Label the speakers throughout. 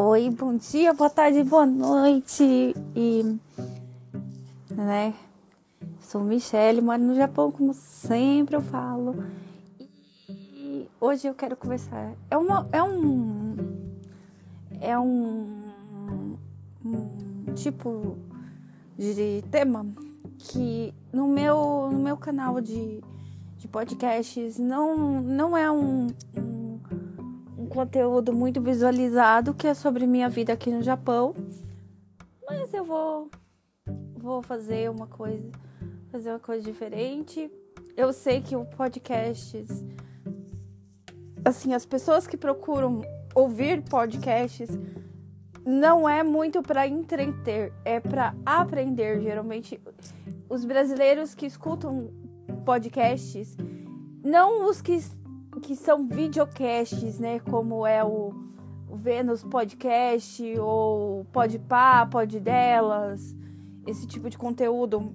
Speaker 1: Oi, bom dia, boa tarde, boa noite. E, né? Sou Michelle, moro no Japão, como sempre eu falo. E hoje eu quero conversar. É uma, é um, é um, um tipo de tema que no meu, no meu canal de, de podcasts não, não é um, um conteúdo muito visualizado que é sobre minha vida aqui no Japão. Mas eu vou vou fazer uma coisa, fazer uma coisa diferente. Eu sei que o podcasts assim, as pessoas que procuram ouvir podcasts não é muito para entreter, é para aprender. Geralmente os brasileiros que escutam podcasts, não os que que são videocasts, né? Como é o, Vênus Podcast ou Podpah, Pod Delas, esse tipo de conteúdo.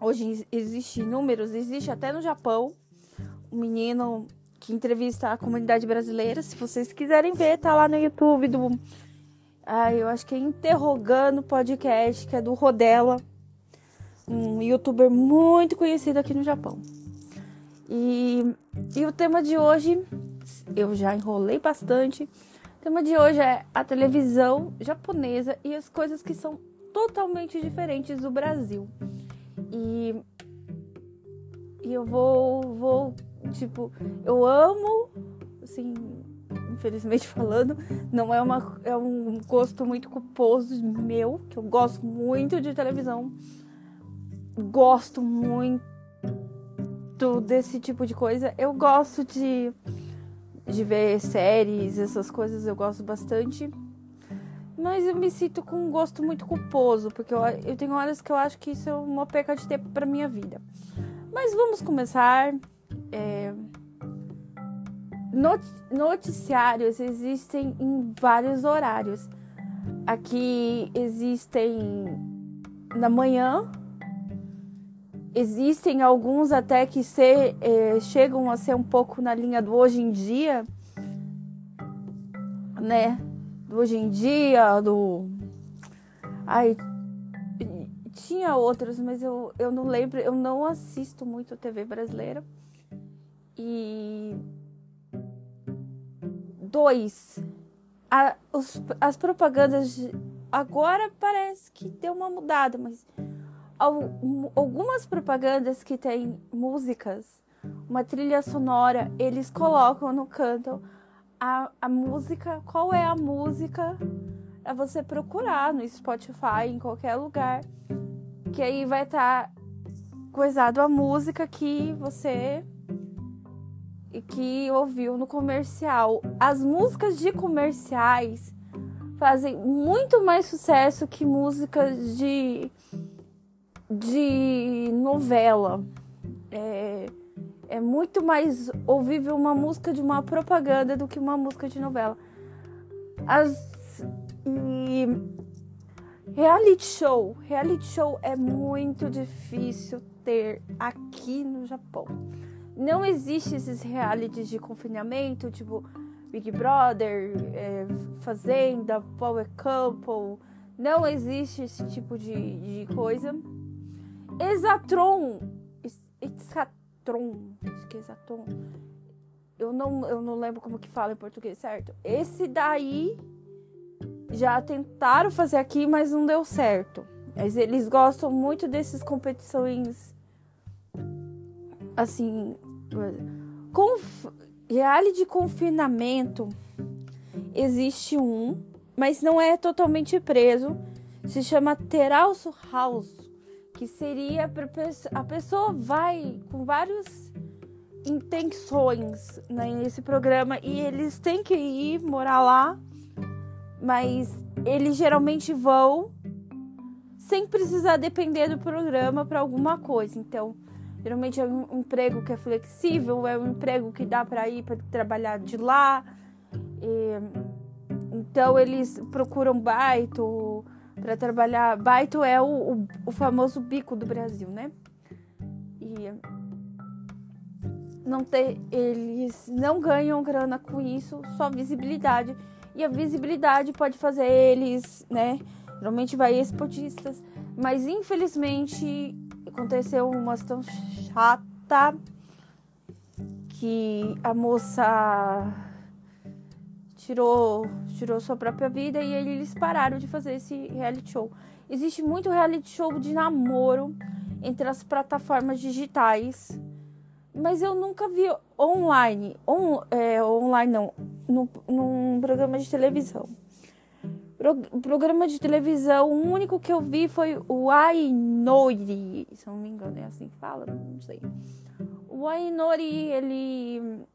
Speaker 1: Hoje existe números, existe até no Japão um menino que entrevista a comunidade brasileira. Se vocês quiserem ver, tá lá no YouTube do. Ah, eu acho que é Interrogando Podcast, que é do Rodela, um youtuber muito conhecido aqui no Japão. E, e o tema de hoje, eu já enrolei bastante. O tema de hoje é a televisão japonesa e as coisas que são totalmente diferentes do Brasil. E, e eu vou, vou, tipo, eu amo, assim, infelizmente falando, não é, uma, é um gosto muito culposo meu, que eu gosto muito de televisão, gosto muito desse tipo de coisa. Eu gosto de, de ver séries, essas coisas eu gosto bastante. Mas eu me sinto com um gosto muito culposo, porque eu, eu tenho horas que eu acho que isso é uma perca de tempo para minha vida. Mas vamos começar. É... Noticiários existem em vários horários. Aqui existem na manhã, Existem alguns até que ser, é, chegam a ser um pouco na linha do hoje em dia, né? Do hoje em dia, do. Ai, tinha outros, mas eu, eu não lembro, eu não assisto muito TV brasileira. E. Dois. A, os, as propagandas. Agora parece que deu uma mudada, mas algumas propagandas que tem músicas, uma trilha sonora, eles colocam no canto a, a música, qual é a música é você procurar no Spotify, em qualquer lugar, que aí vai estar tá coisado a música que você que ouviu no comercial. As músicas de comerciais fazem muito mais sucesso que músicas de de novela. É, é muito mais ouvível uma música de uma propaganda do que uma música de novela. As, e reality show, reality show é muito difícil ter aqui no Japão. Não existe esses realities de confinamento, tipo Big Brother, é, Fazenda, Power Couple. Não existe esse tipo de, de coisa. Exatron. Exatron. É Exatron. Eu não, eu não lembro como que fala em português, certo? Esse daí já tentaram fazer aqui, mas não deu certo. Mas eles gostam muito dessas competições assim, conf, reality de confinamento existe um, mas não é totalmente preso. Se chama Teralso House que seria para a pessoa vai com várias intenções né, nesse programa e eles têm que ir morar lá, mas eles geralmente vão sem precisar depender do programa para alguma coisa. Então, geralmente é um emprego que é flexível, é um emprego que dá para ir para trabalhar de lá. E, então eles procuram baito para trabalhar. Baito é o, o, o, famoso bico do Brasil, né? E não ter, eles não ganham grana com isso, só visibilidade. E a visibilidade pode fazer eles, né? Normalmente vai esportistas. Mas infelizmente aconteceu uma situação chata que a moça tirou, tirou sua própria vida e eles pararam de fazer esse reality show. Existe muito reality show de namoro entre as plataformas digitais, mas eu nunca vi online, on, é, online não, no, num programa de televisão. Pro, programa de televisão, o único que eu vi foi o Ainori, se não me engano é assim que fala, não sei. O Ainori, ele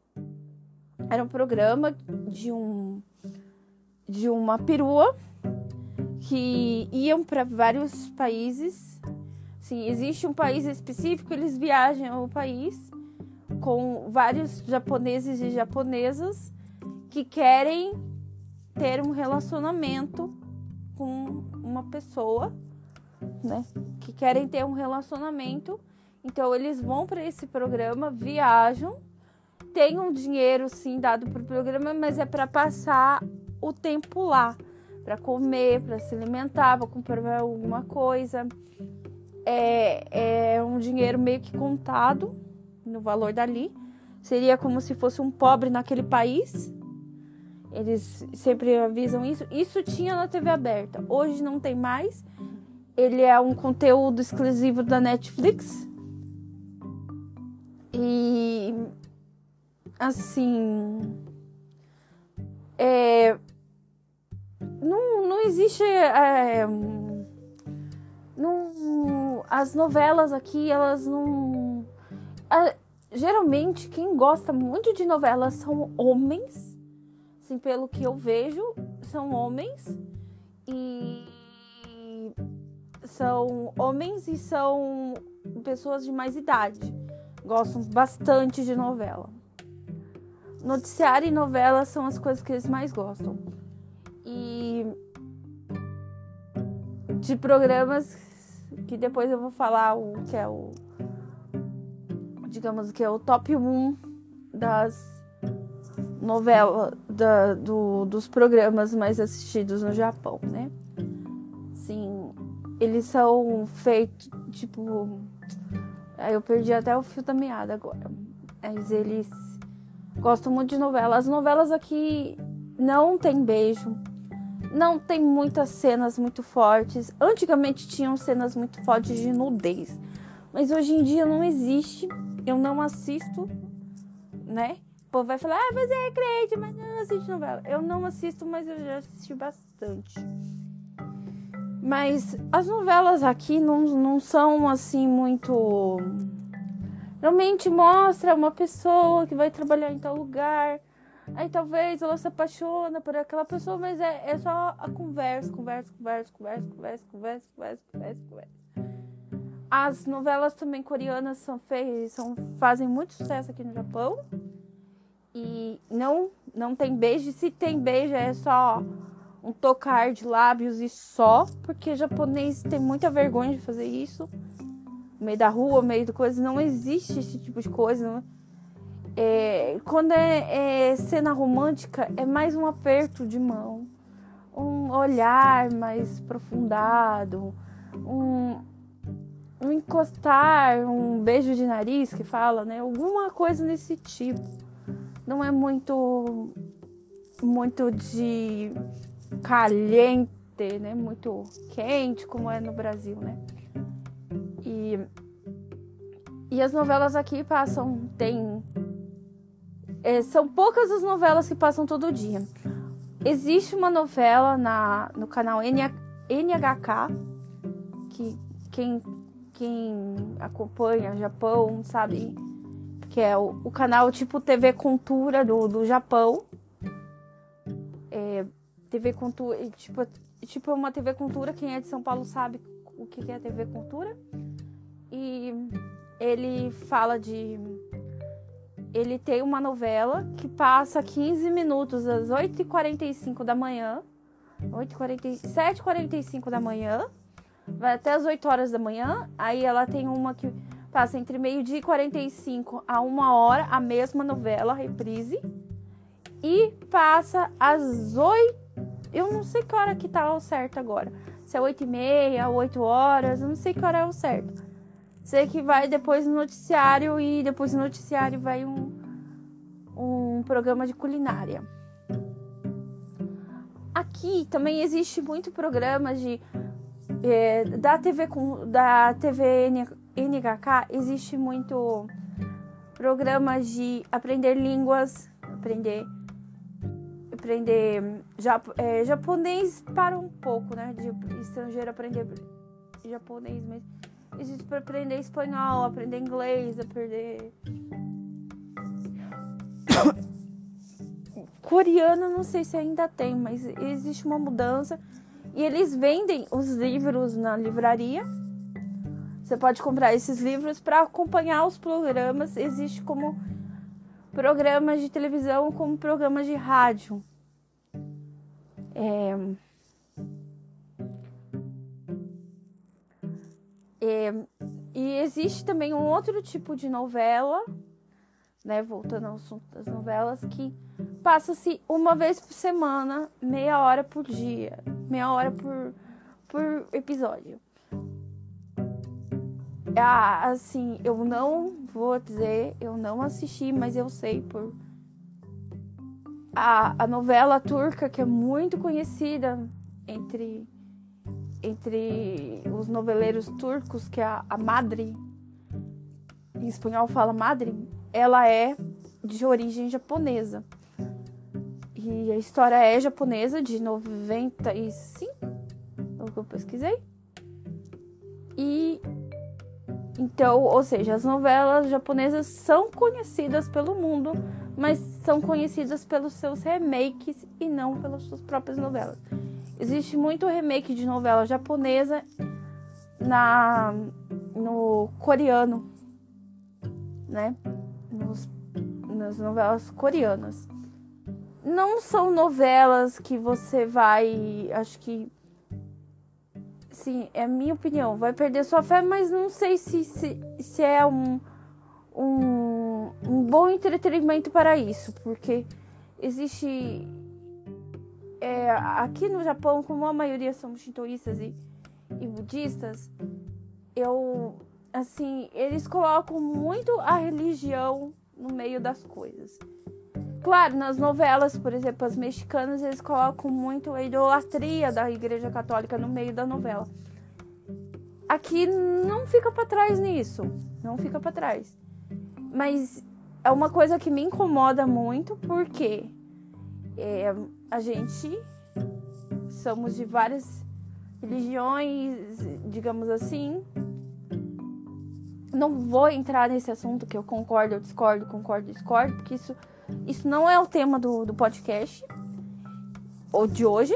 Speaker 1: era um programa de um de uma perua que iam para vários países. Sim, existe um país específico, eles viajam ao país com vários japoneses e japonesas que querem ter um relacionamento com uma pessoa, né? Que querem ter um relacionamento. Então eles vão para esse programa, viajam, tem um dinheiro sim dado para o programa, mas é para passar o tempo lá, para comer, para se alimentar, para comprar alguma coisa. É, é um dinheiro meio que contado no valor dali. Seria como se fosse um pobre naquele país. Eles sempre avisam isso. Isso tinha na TV aberta. Hoje não tem mais. Ele é um conteúdo exclusivo da Netflix. E assim. É, não, não existe. É, não, as novelas aqui, elas não. Geralmente, quem gosta muito de novelas são homens. Assim, pelo que eu vejo, são homens. E. São homens e são pessoas de mais idade. Gostam bastante de novela. Noticiário e novela são as coisas que eles mais gostam. E de programas que depois eu vou falar o que é o digamos que é o top 1 das novelas da, do, dos programas mais assistidos no Japão, né? Sim, eles são feitos tipo eu perdi até o fio da meada agora. Mas eles gostam muito de novelas. As novelas aqui não tem beijo, não tem muitas cenas muito fortes. Antigamente tinham cenas muito fortes de nudez, mas hoje em dia não existe. Eu não assisto, né? O povo vai falar, ah, você é crente, mas não assiste novela. Eu não assisto, mas eu já assisti bastante. Mas as novelas aqui não, não são assim muito. Realmente mostra uma pessoa que vai trabalhar em tal lugar Aí talvez ela se apaixona por aquela pessoa, mas é, é só a conversa, conversa, conversa, conversa, conversa, conversa, conversa, conversa, conversa. As novelas também coreanas são feitas, são, fazem muito sucesso aqui no Japão. E não, não tem beijo. Se tem beijo, é só um tocar de lábios e só, porque japonês tem muita vergonha de fazer isso. No meio da rua, no meio de coisa, não existe esse tipo de coisa. Não é, quando é, é, cena romântica, é mais um aperto de mão, um olhar mais aprofundado, um, um encostar, um beijo de nariz que fala, né? Alguma coisa nesse tipo. Não é muito, muito de caliente, né? Muito quente como é no Brasil, né? E, e as novelas aqui passam, tem é, são poucas as novelas que passam todo dia. Existe uma novela na, no canal NHK, que quem, quem acompanha Japão sabe que é o, o canal tipo TV Cultura do, do Japão. É, TV Cultura, tipo, tipo uma TV Cultura, quem é de São Paulo sabe o que é TV Cultura. E ele fala de ele tem uma novela que passa 15 minutos às 8h45 da manhã, 7h45 da manhã, vai até as 8 horas da manhã. Aí ela tem uma que passa entre meio-dia e 45 a uma hora, a mesma novela, reprise. e passa às 8. Eu não sei que hora que tá o certo agora. Se é 8 e meia, 8 horas, eu não sei que hora é o certo. Sei que vai depois no noticiário e depois no noticiário vai um, um programa de culinária. Aqui também existe muito programa de é, da TV com da TV NHK existe muito programa de aprender línguas, aprender aprender é, japonês para um pouco, né? De estrangeiro aprender japonês, mas existe para aprender espanhol, aprender inglês, aprender coreano, não sei se ainda tem, mas existe uma mudança e eles vendem os livros na livraria. Você pode comprar esses livros para acompanhar os programas. Existe como programas de televisão, como programas de rádio. É... É... E existe também um outro tipo de novela, né? Voltando ao assunto das novelas, que passa-se uma vez por semana, meia hora por dia, meia hora por, por episódio. Ah, assim, eu não vou dizer, eu não assisti, mas eu sei por a, a novela turca que é muito conhecida entre entre os noveleiros turcos, que é a, a Madre, em espanhol fala Madre, ela é de origem japonesa. E a história é japonesa, de 95, é o que eu pesquisei. E então, ou seja, as novelas japonesas são conhecidas pelo mundo, mas são conhecidas pelos seus remakes e não pelas suas próprias novelas. Existe muito remake de novela japonesa na no coreano, né? Nos, nas novelas coreanas não são novelas que você vai, acho que sim, é a minha opinião, vai perder sua fé, mas não sei se, se, se é um, um, um bom entretenimento para isso, porque existe é, aqui no Japão, como a maioria somos shintoístas e, e budistas, eu assim, eles colocam muito a religião no meio das coisas. Claro, nas novelas, por exemplo, as mexicanas, eles colocam muito a idolatria da Igreja Católica no meio da novela. Aqui não fica para trás nisso, não fica para trás. Mas é uma coisa que me incomoda muito porque é, a gente somos de várias religiões, digamos assim. Não vou entrar nesse assunto que eu concordo, eu discordo, concordo, discordo, porque isso isso não é o tema do, do podcast, ou de hoje.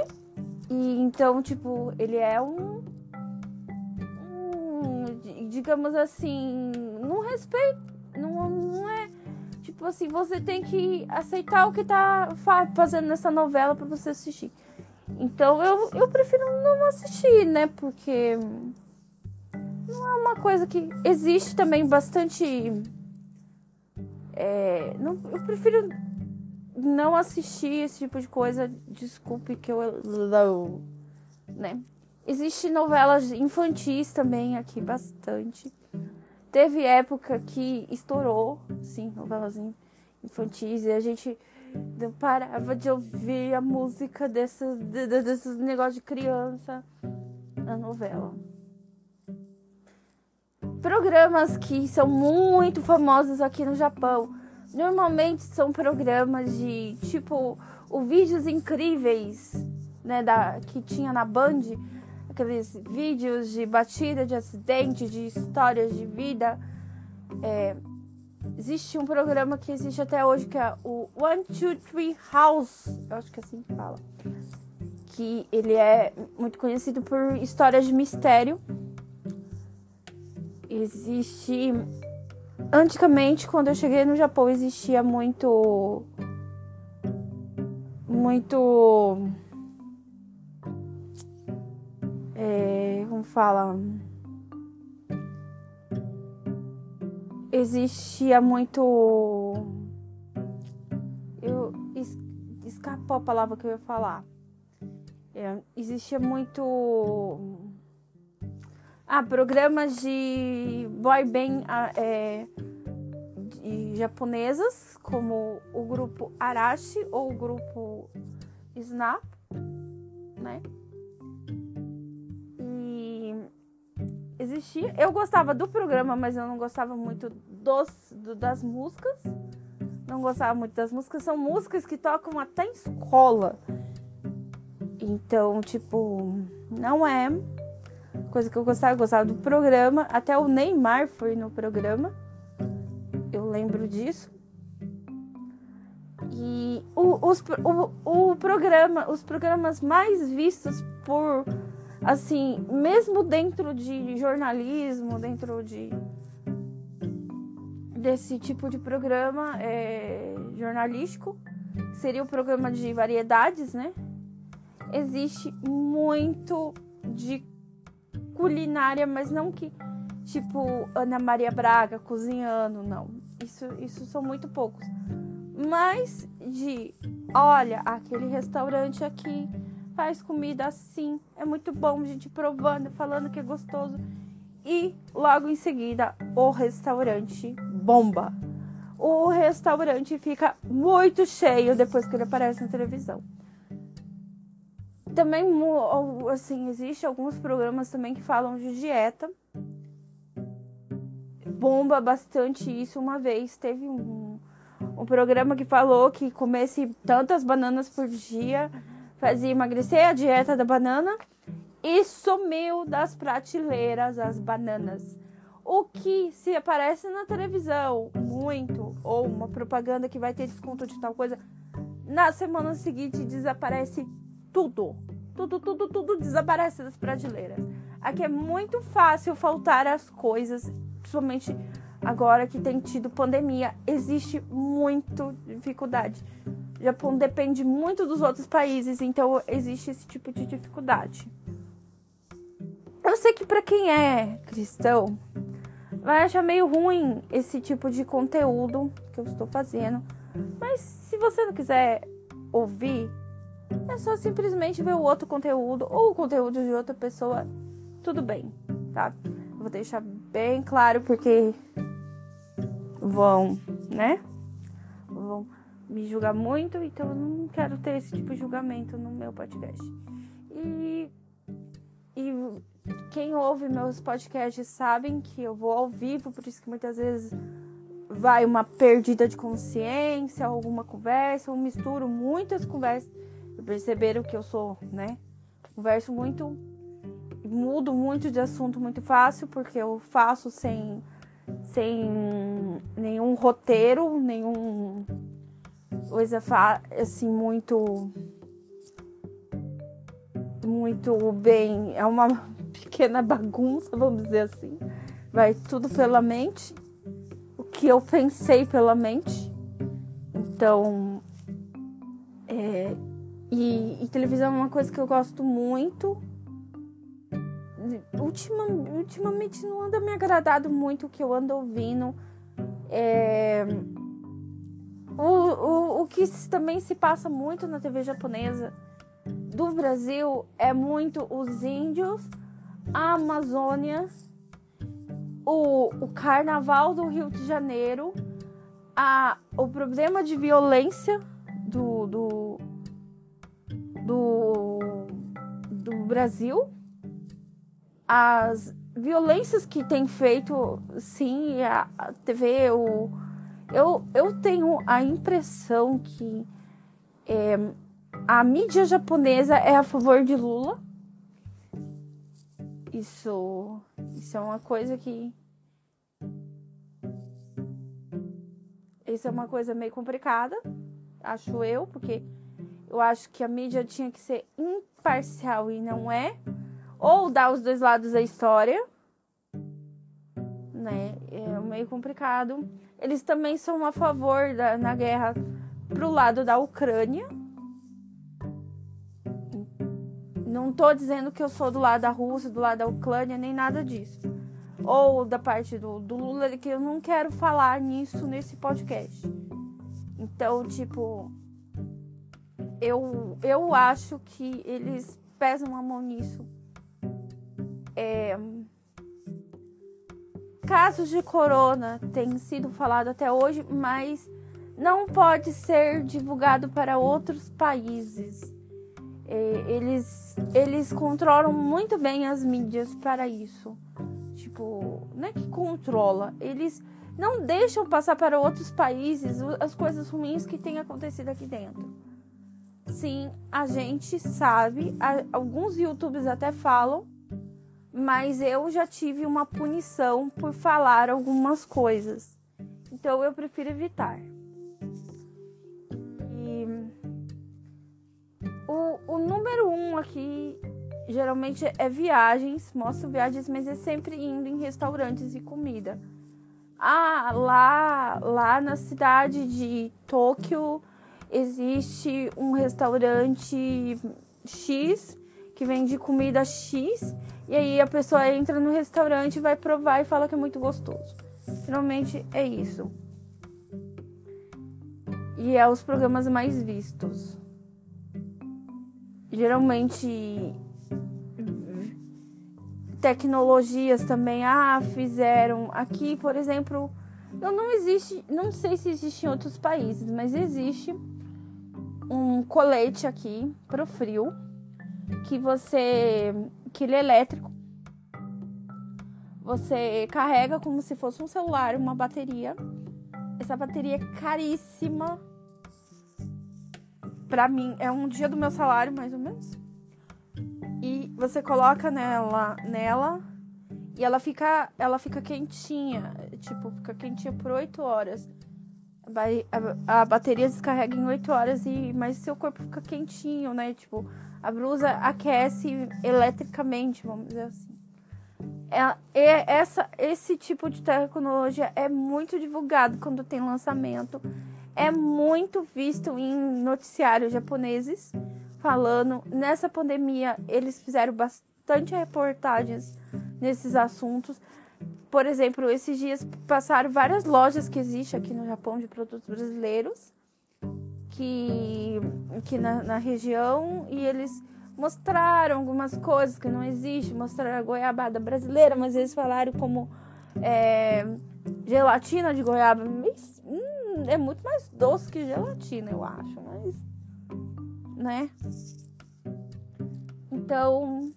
Speaker 1: E então, tipo, ele é um, um digamos assim, não respeito, não, tipo assim, você tem que aceitar o que tá fazendo nessa novela para você assistir. Então eu, eu prefiro não assistir, né? Porque não é uma coisa que existe também bastante é, não, eu prefiro não assistir esse tipo de coisa. Desculpe que eu né? Existe novelas infantis também aqui bastante. Teve época que estourou, sim, novelas infantis e a gente não parava de ouvir a música desses, desses negócios de criança na novela programas que são muito famosos aqui no Japão. Normalmente são programas de tipo o vídeos incríveis, né, da que tinha na Band, aqueles vídeos de batida, de acidente, de histórias de vida. É, existe um programa que existe até hoje que é o One Two Three House, eu acho que é assim que fala, que ele é muito conhecido por histórias de mistério existe. Antigamente, quando eu cheguei no Japão, existia muito. Muito. É, como fala? Existia muito. Eu escapou a palavra que eu ia falar. É, existia muito. Ah, programas de boy band é, de japonesas, como o grupo Arashi ou o grupo Snap, né? Existia. Eu gostava do programa, mas eu não gostava muito dos, do, das músicas. Não gostava muito das músicas. São músicas que tocam até em escola. Então, tipo, não é coisa que eu gostava. Eu gostava do programa. Até o Neymar foi no programa. Eu lembro disso. E o, os, o, o programa, os programas mais vistos por, assim, mesmo dentro de jornalismo, dentro de desse tipo de programa é, jornalístico, seria o programa de variedades, né? existe muito de culinária, mas não que tipo Ana Maria Braga cozinhando, não. Isso, isso são muito poucos. Mas de, olha, aquele restaurante aqui faz comida assim, é muito bom, gente provando, falando que é gostoso. E logo em seguida, o restaurante bomba. O restaurante fica muito cheio depois que ele aparece na televisão também, assim, existe alguns programas também que falam de dieta. Bomba bastante isso. Uma vez teve um, um programa que falou que comesse tantas bananas por dia fazia emagrecer a dieta da banana e sumiu das prateleiras as bananas. O que se aparece na televisão muito, ou uma propaganda que vai ter desconto de tal coisa, na semana seguinte desaparece tudo. Tudo, tudo, tudo desaparece das prateleiras. Aqui é muito fácil faltar as coisas, principalmente agora que tem tido pandemia. Existe muita dificuldade. O Japão depende muito dos outros países, então existe esse tipo de dificuldade. Eu sei que para quem é cristão vai achar meio ruim esse tipo de conteúdo que eu estou fazendo, mas se você não quiser ouvir, é só simplesmente ver o outro conteúdo ou o conteúdo de outra pessoa, tudo bem, tá? vou deixar bem claro porque vão, né? Vão me julgar muito, então eu não quero ter esse tipo de julgamento no meu podcast. E, e quem ouve meus podcasts sabem que eu vou ao vivo, por isso que muitas vezes vai uma perdida de consciência, alguma conversa, eu misturo muitas conversas perceberam que eu sou, né? Converso muito, mudo muito de assunto muito fácil, porque eu faço sem, sem nenhum roteiro, nenhum coisa assim muito muito bem, é uma pequena bagunça, vamos dizer assim. Vai tudo pela mente, o que eu pensei pela mente. Então, é, e, e, televisão é uma coisa que eu gosto muito. Ultima, ultimamente não anda me agradado muito o que eu ando ouvindo. É, o, o, o que também se passa muito na TV japonesa do Brasil é muito os índios, a Amazônia, o, o carnaval do Rio de Janeiro, a, o problema de violência do, do do, do Brasil, as violências que tem feito, sim, a, TV, o, eu, eu tenho a impressão que é, a mídia japonesa é a favor de Lula. Isso, isso é uma coisa que. Isso é uma coisa meio complicada, acho eu, porque eu acho que a mídia tinha que ser imparcial e não é. Ou dar os dois lados da história. Né? É meio complicado. Eles também são a favor da, na guerra pro lado da Ucrânia. Não tô dizendo que eu sou do lado da Rússia, do lado da Ucrânia, nem nada disso. Ou da parte do, do Lula, que eu não quero falar nisso nesse podcast. Então, tipo, eu, eu acho que eles pesam a mão nisso. É, casos de corona têm sido falado até hoje, mas não pode ser divulgado para outros países. É, eles, eles controlam muito bem as mídias para isso. Tipo, não é que controla, eles não deixam passar para outros países as coisas ruins que têm acontecido aqui dentro. Sim, a gente sabe, alguns youtubers até falam, mas eu já tive uma punição por falar algumas coisas. Então eu prefiro evitar. E o, o número um aqui geralmente é viagens, mostro viagens, mas é sempre indo em restaurantes e comida. Ah, lá, lá na cidade de Tóquio existe um restaurante X que vende comida X e aí a pessoa entra no restaurante, vai provar e fala que é muito gostoso. Geralmente é isso. E é os programas mais vistos. Geralmente tecnologias também ah fizeram aqui por exemplo não, não existe não sei se existe em outros países mas existe um colete aqui pro frio que você que ele é elétrico. Você carrega como se fosse um celular uma bateria. Essa bateria é caríssima. Para mim é um dia do meu salário mais ou menos. E você coloca nela, nela e ela fica, ela fica quentinha, tipo, fica quentinha por 8 horas. A, a, bateria descarrega em 8 horas e mas seu corpo fica quentinho, né? Tipo, a blusa aquece eletricamente, vamos dizer assim. É, essa, esse tipo de tecnologia é muito divulgado quando tem lançamento. É muito visto em noticiários japoneses falando. Nessa pandemia, eles fizeram bastante reportagens nesses assuntos. Por exemplo, esses dias passaram várias lojas que existem aqui no Japão de produtos brasileiros que, que na, na região e eles mostraram algumas coisas que não existem, mostraram a goiabada brasileira, mas eles falaram como é, gelatina de goiaba. Hum, é muito mais doce que gelatina, eu acho, mas né? Então,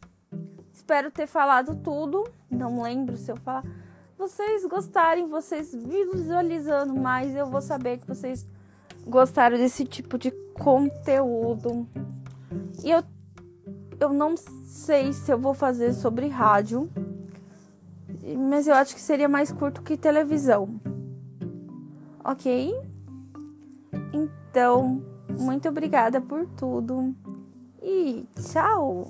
Speaker 1: espero ter falado tudo. Não lembro se eu falar. Vocês gostarem, vocês visualizando mais, eu vou saber que vocês gostaram desse tipo de conteúdo. E eu, eu não sei se eu vou fazer sobre rádio, mas eu acho que seria mais curto que televisão. Ok? Então. Muito obrigada por tudo e tchau!